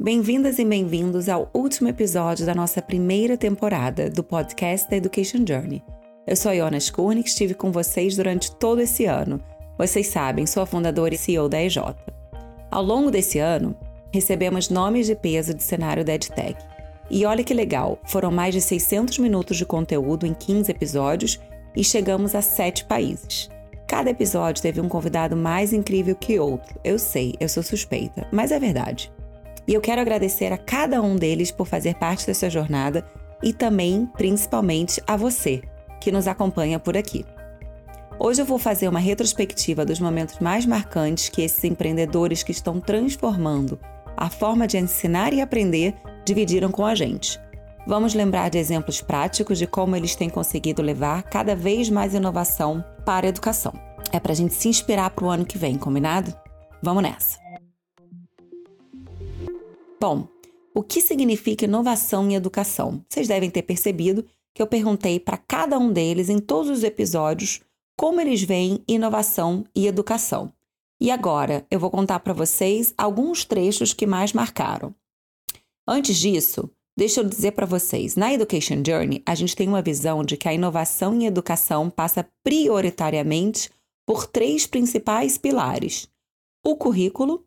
Bem-vindas e bem-vindos ao último episódio da nossa primeira temporada do podcast da Education Journey. Eu sou a Iona Skurnik, estive com vocês durante todo esse ano. Vocês sabem, sou a fundadora e CEO da EJ. Ao longo desse ano, recebemos nomes de peso de cenário da EdTech. E olha que legal, foram mais de 600 minutos de conteúdo em 15 episódios e chegamos a 7 países. Cada episódio teve um convidado mais incrível que outro. Eu sei, eu sou suspeita, mas é verdade. E eu quero agradecer a cada um deles por fazer parte dessa jornada e também, principalmente, a você, que nos acompanha por aqui. Hoje eu vou fazer uma retrospectiva dos momentos mais marcantes que esses empreendedores que estão transformando a forma de ensinar e aprender dividiram com a gente. Vamos lembrar de exemplos práticos de como eles têm conseguido levar cada vez mais inovação para a educação. É para a gente se inspirar para o ano que vem, combinado? Vamos nessa! Bom, o que significa inovação em educação? Vocês devem ter percebido que eu perguntei para cada um deles em todos os episódios como eles veem inovação e educação. E agora eu vou contar para vocês alguns trechos que mais marcaram. Antes disso, deixa eu dizer para vocês, na Education Journey, a gente tem uma visão de que a inovação em educação passa prioritariamente por três principais pilares: o currículo,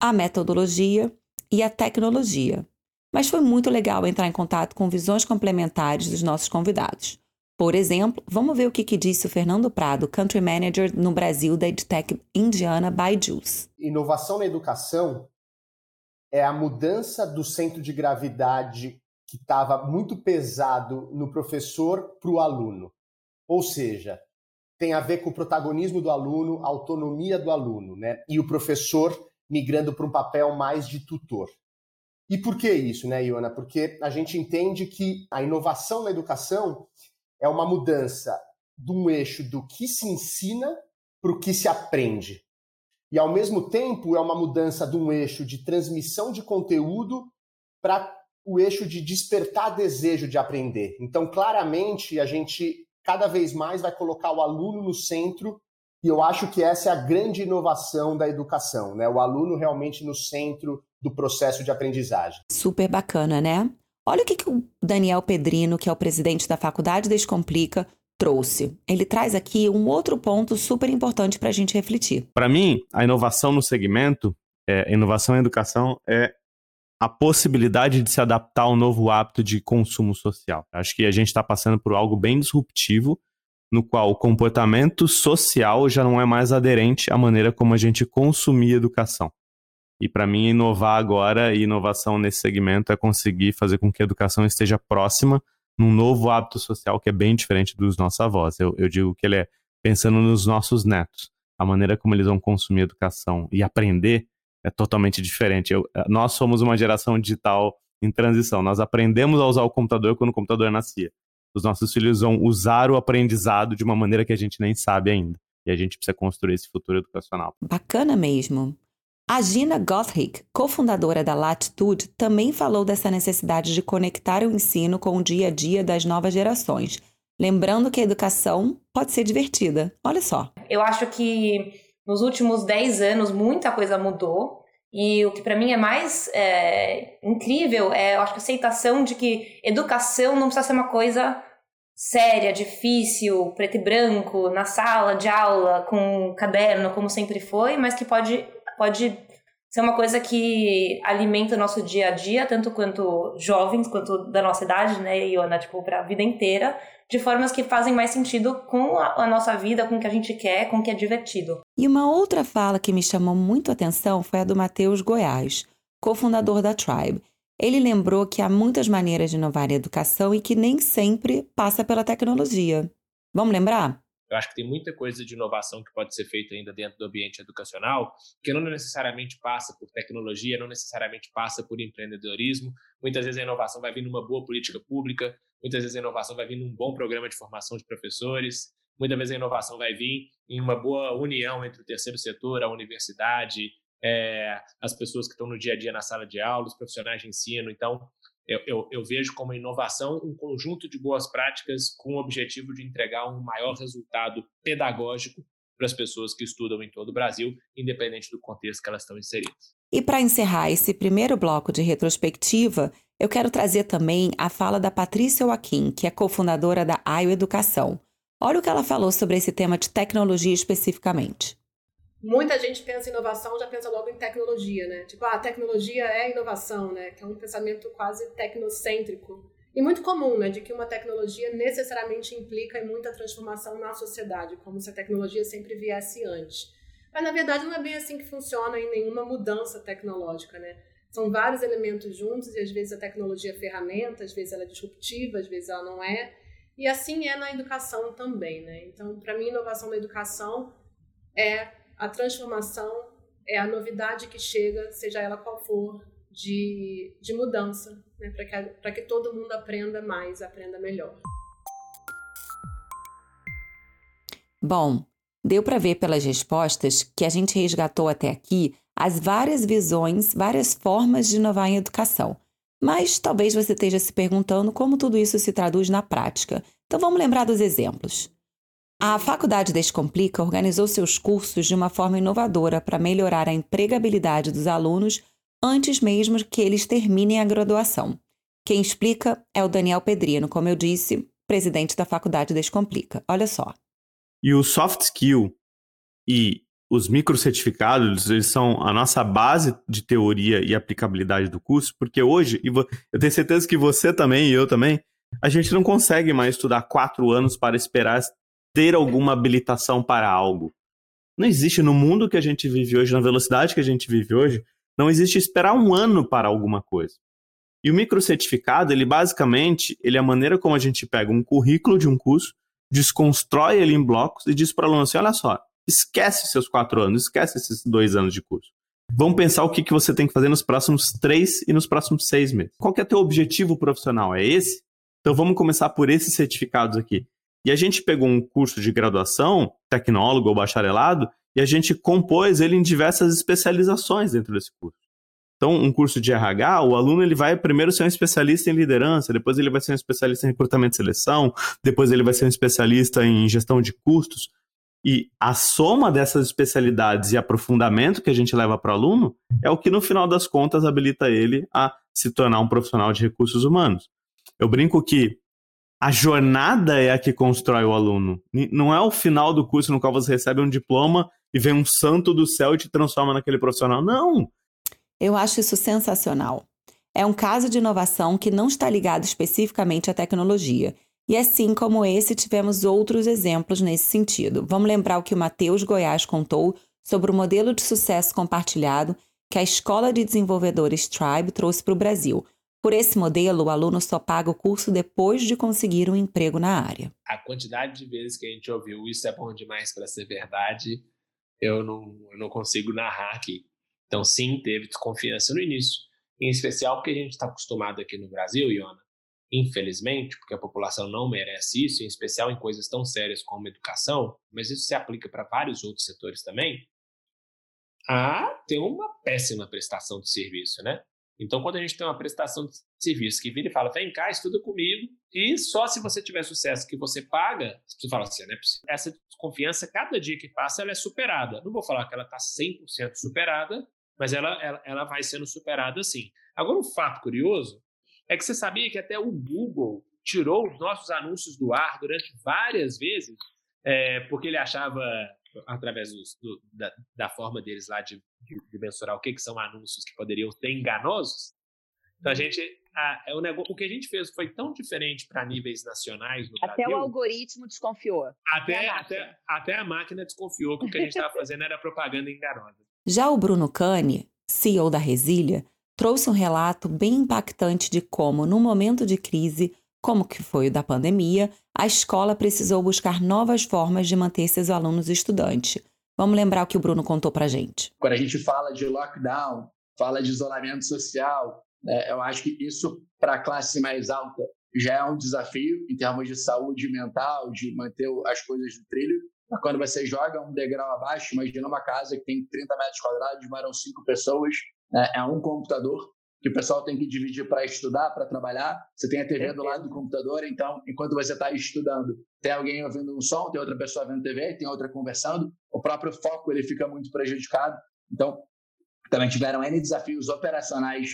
a metodologia e a tecnologia. Mas foi muito legal entrar em contato com visões complementares dos nossos convidados. Por exemplo, vamos ver o que, que disse o Fernando Prado, Country Manager no Brasil da EdTech Indiana Byju's. Inovação na educação é a mudança do centro de gravidade que estava muito pesado no professor para o aluno. Ou seja, tem a ver com o protagonismo do aluno, a autonomia do aluno, né? E o professor migrando para um papel mais de tutor. E por que isso, né, Iona? Porque a gente entende que a inovação na educação é uma mudança de um eixo do que se ensina para o que se aprende. E, ao mesmo tempo, é uma mudança de um eixo de transmissão de conteúdo para o eixo de despertar desejo de aprender. Então, claramente, a gente cada vez mais vai colocar o aluno no centro e eu acho que essa é a grande inovação da educação, né? O aluno realmente no centro do processo de aprendizagem. Super bacana, né? Olha o que, que o Daniel Pedrino, que é o presidente da Faculdade Descomplica, trouxe. Ele traz aqui um outro ponto super importante para a gente refletir. Para mim, a inovação no segmento, é, inovação em educação, é a possibilidade de se adaptar ao novo hábito de consumo social. Acho que a gente está passando por algo bem disruptivo no qual o comportamento social já não é mais aderente à maneira como a gente consumia educação. E para mim, inovar agora e inovação nesse segmento é conseguir fazer com que a educação esteja próxima num novo hábito social que é bem diferente dos nossos avós. Eu, eu digo que ele é pensando nos nossos netos. A maneira como eles vão consumir educação e aprender é totalmente diferente. Eu, nós somos uma geração digital em transição. Nós aprendemos a usar o computador quando o computador nascia os nossos filhos vão usar o aprendizado de uma maneira que a gente nem sabe ainda. E a gente precisa construir esse futuro educacional. Bacana mesmo. A Gina Gotthick, cofundadora da Latitude, também falou dessa necessidade de conectar o ensino com o dia a dia das novas gerações. Lembrando que a educação pode ser divertida. Olha só. Eu acho que nos últimos 10 anos muita coisa mudou. E o que para mim é mais é, incrível é, eu acho a aceitação de que educação não precisa ser uma coisa séria, difícil, preto e branco, na sala de aula, com um caderno, como sempre foi, mas que pode, pode ser uma coisa que alimenta o nosso dia a dia, tanto quanto jovens, quanto da nossa idade, né, Iona, tipo, para a vida inteira, de formas que fazem mais sentido com a, a, nossa vida, com o que a gente quer, com o que é divertido. E uma outra fala que me chamou muito a atenção foi a do Matheus Goiás, cofundador da Tribe. Ele lembrou que há muitas maneiras de inovar a educação e que nem sempre passa pela tecnologia. Vamos lembrar? Eu acho que tem muita coisa de inovação que pode ser feita ainda dentro do ambiente educacional, que não necessariamente passa por tecnologia, não necessariamente passa por empreendedorismo. Muitas vezes a inovação vai vir numa boa política pública, muitas vezes a inovação vai vir num bom programa de formação de professores, muitas vezes a inovação vai vir em uma boa união entre o terceiro setor, a universidade, é, as pessoas que estão no dia a dia na sala de aula, os profissionais de ensino. Então, eu, eu, eu, vejo como inovação um conjunto de boas práticas com o objetivo de entregar um maior resultado pedagógico para as pessoas que estudam em todo o Brasil, independente do contexto que elas estão inseridas. E para encerrar esse primeiro bloco de retrospectiva, eu quero trazer também a fala da Patrícia Joaquim, que é cofundadora da AIO Educação. Olha o que ela falou sobre esse tema de tecnologia especificamente. Muita gente pensa em inovação, já pensa logo em tecnologia, né? Tipo, ah, a tecnologia é inovação, né? Que é um pensamento quase tecnocêntrico. E muito comum, né? De que uma tecnologia necessariamente implica em muita transformação na sociedade, como se a tecnologia sempre viesse antes. Mas, na verdade, não é bem assim que funciona em nenhuma mudança tecnológica, né? São vários elementos juntos e às vezes a tecnologia é ferramenta, às vezes ela é disruptiva, às vezes ela não é. E assim é na educação também, né? Então, para mim, inovação na educação é a transformação, é a novidade que chega, seja ela qual for, de, de mudança, né? para que, que todo mundo aprenda mais, aprenda melhor. Bom, deu para ver pelas respostas que a gente resgatou até aqui as várias visões, várias formas de inovar em educação. Mas talvez você esteja se perguntando como tudo isso se traduz na prática. Então vamos lembrar dos exemplos. A Faculdade Descomplica organizou seus cursos de uma forma inovadora para melhorar a empregabilidade dos alunos antes mesmo que eles terminem a graduação. Quem explica é o Daniel Pedrino, como eu disse, presidente da Faculdade Descomplica. Olha só. E o soft skill e os microcertificados, eles são a nossa base de teoria e aplicabilidade do curso, porque hoje, e eu tenho certeza que você também e eu também, a gente não consegue mais estudar quatro anos para esperar ter alguma habilitação para algo. Não existe no mundo que a gente vive hoje, na velocidade que a gente vive hoje, não existe esperar um ano para alguma coisa. E o microcertificado, ele basicamente, ele é a maneira como a gente pega um currículo de um curso, desconstrói ele em blocos e diz para o aluno assim, olha só, esquece seus quatro anos, esquece esses dois anos de curso. Vamos pensar o que, que você tem que fazer nos próximos três e nos próximos seis meses. Qual que é teu objetivo profissional? É esse? Então vamos começar por esses certificados aqui. E a gente pegou um curso de graduação, tecnólogo ou bacharelado, e a gente compôs ele em diversas especializações dentro desse curso. Então, um curso de RH, o aluno ele vai primeiro ser um especialista em liderança, depois ele vai ser um especialista em recrutamento e seleção, depois ele vai ser um especialista em gestão de custos. E a soma dessas especialidades e aprofundamento que a gente leva para o aluno é o que, no final das contas, habilita ele a se tornar um profissional de recursos humanos. Eu brinco que a jornada é a que constrói o aluno. Não é o final do curso no qual você recebe um diploma e vem um santo do céu e te transforma naquele profissional. Não! Eu acho isso sensacional. É um caso de inovação que não está ligado especificamente à tecnologia e assim como esse, tivemos outros exemplos nesse sentido. Vamos lembrar o que o Matheus Goiás contou sobre o modelo de sucesso compartilhado que a Escola de Desenvolvedores Tribe trouxe para o Brasil. Por esse modelo, o aluno só paga o curso depois de conseguir um emprego na área. A quantidade de vezes que a gente ouviu isso é bom demais para ser verdade, eu não, eu não consigo narrar aqui. Então, sim, teve desconfiança no início, em especial porque a gente está acostumado aqui no Brasil, Iona, infelizmente, porque a população não merece isso, em especial em coisas tão sérias como educação, mas isso se aplica para vários outros setores também, a ter uma péssima prestação de serviço, né? Então, quando a gente tem uma prestação de serviço que vira e fala, vem cá, estuda comigo, e só se você tiver sucesso que você paga, você fala assim, né? Essa desconfiança, cada dia que passa, ela é superada. Não vou falar que ela está 100% superada, mas ela, ela, ela vai sendo superada sim. Agora, um fato curioso é que você sabia que até o Google tirou os nossos anúncios do ar durante várias vezes, é, porque ele achava, através do, da, da, forma deles lá de, de, de, mensurar o que, que são anúncios que poderiam ser enganosos. Então, a gente, a, é o, negócio, o que a gente fez foi tão diferente para níveis nacionais no até Brasil. Até o algoritmo desconfiou. Até, a até, até a máquina desconfiou que o que a gente estava fazendo era propaganda enganosa. Já o Bruno Cane, CEO da Resília, trouxe um relato bem impactante de como, num momento de crise, como que foi o da pandemia, a escola precisou buscar novas formas de manter seus alunos estudantes. Vamos lembrar o que o Bruno contou para gente. Quando a gente fala de lockdown, fala de isolamento social, né, eu acho que isso para a classe mais alta já é um desafio em termos de saúde mental, de manter as coisas no trilho. Quando você joga um degrau abaixo, imagina uma casa que tem 30 metros quadrados, moram cinco pessoas, né? é um computador que o pessoal tem que dividir para estudar, para trabalhar. Você tem a TV do lado do computador, então, enquanto você está estudando, tem alguém ouvindo um som, tem outra pessoa vendo TV, tem outra conversando, o próprio foco ele fica muito prejudicado. Então, também tiveram N desafios operacionais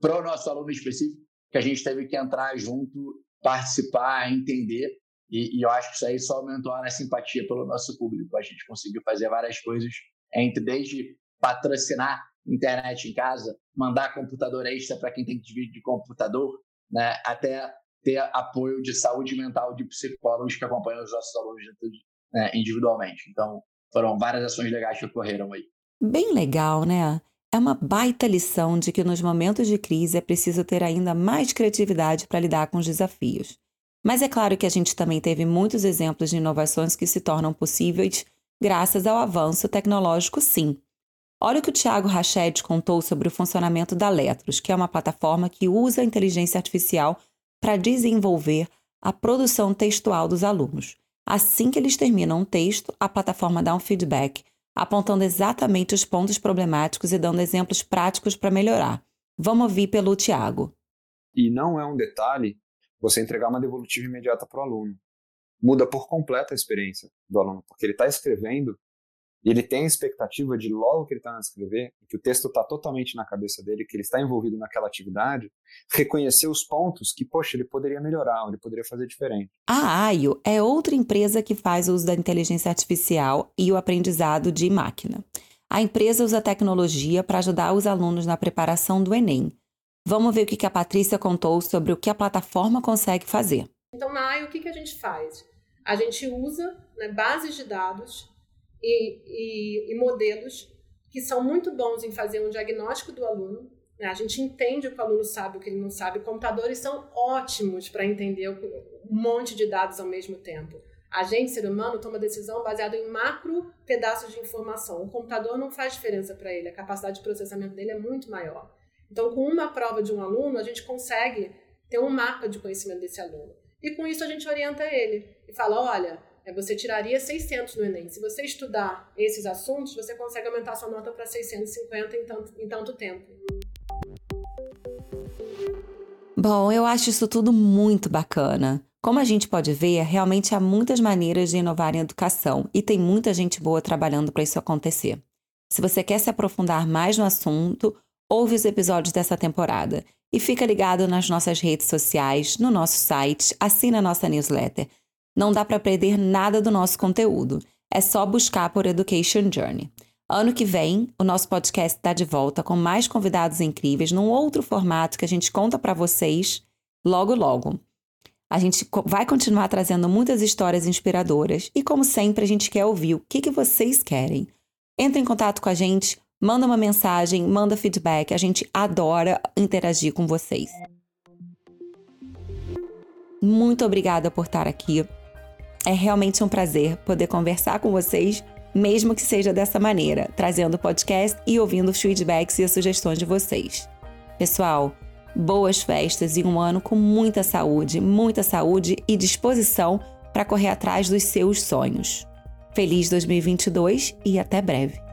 para o nosso aluno específico, que a gente teve que entrar junto, participar, entender. E, e, eu acho que isso aí só aumentou a simpatia pelo nosso público. A gente conseguiu fazer várias coisas, entre desde patrocinar internet em casa, mandar computador extra para quem tem que dividir de computador, né, até ter apoio de saúde mental de psicólogos que acompanham os nossos alunos né, individualmente. Então, foram várias ações legais que ocorreram aí. Bem legal, né? É uma baita lição de que nos momentos de crise é preciso ter ainda mais criatividade para lidar com os desafios. Mas é claro que a gente também teve muitos exemplos de inovações que se tornam possíveis graças ao avanço tecnológico, sim. Olha o que o Tiago Rached contou sobre o funcionamento da Letros, que é uma plataforma que usa a inteligência artificial para desenvolver a produção textual dos alunos. Assim que eles terminam um texto, a plataforma dá um feedback apontando exatamente os pontos problemáticos e dando exemplos práticos para melhorar. Vamos ouvir pelo Tiago. E não é um detalhe você entregar uma devolutiva imediata para o aluno. Muda por completo a experiência do aluno, porque ele está escrevendo e ele tem a expectativa de logo que ele está a escrever, que o texto está totalmente na cabeça dele, que ele está envolvido naquela atividade, reconhecer os pontos que, poxa, ele poderia melhorar, ele poderia fazer diferente. A AIO é outra empresa que faz uso da inteligência artificial e o aprendizado de máquina. A empresa usa tecnologia para ajudar os alunos na preparação do Enem. Vamos ver o que a Patrícia contou sobre o que a plataforma consegue fazer. Então, na AIO, o que a gente faz? A gente usa né, bases de dados e, e, e modelos que são muito bons em fazer um diagnóstico do aluno. Né? A gente entende o que o aluno sabe, o que ele não sabe. Computadores são ótimos para entender um monte de dados ao mesmo tempo. A gente, ser humano, toma decisão baseada em macro pedaços de informação. O computador não faz diferença para ele, a capacidade de processamento dele é muito maior. Então, com uma prova de um aluno, a gente consegue ter um mapa de conhecimento desse aluno. E com isso a gente orienta ele e fala: olha, você tiraria 600 no Enem. Se você estudar esses assuntos, você consegue aumentar sua nota para 650 em tanto, em tanto tempo. Bom, eu acho isso tudo muito bacana. Como a gente pode ver, realmente há muitas maneiras de inovar em educação e tem muita gente boa trabalhando para isso acontecer. Se você quer se aprofundar mais no assunto, ouve os episódios dessa temporada e fica ligado nas nossas redes sociais, no nosso site, assina a nossa newsletter. Não dá para perder nada do nosso conteúdo. É só buscar por Education Journey. Ano que vem, o nosso podcast está de volta com mais convidados incríveis num outro formato que a gente conta para vocês logo logo. A gente vai continuar trazendo muitas histórias inspiradoras e, como sempre, a gente quer ouvir o que, que vocês querem. Entre em contato com a gente, manda uma mensagem, manda feedback. A gente adora interagir com vocês. Muito obrigada por estar aqui. É realmente um prazer poder conversar com vocês, mesmo que seja dessa maneira, trazendo o podcast e ouvindo os feedbacks e as sugestões de vocês. Pessoal, boas festas e um ano com muita saúde, muita saúde e disposição para correr atrás dos seus sonhos. Feliz 2022 e até breve!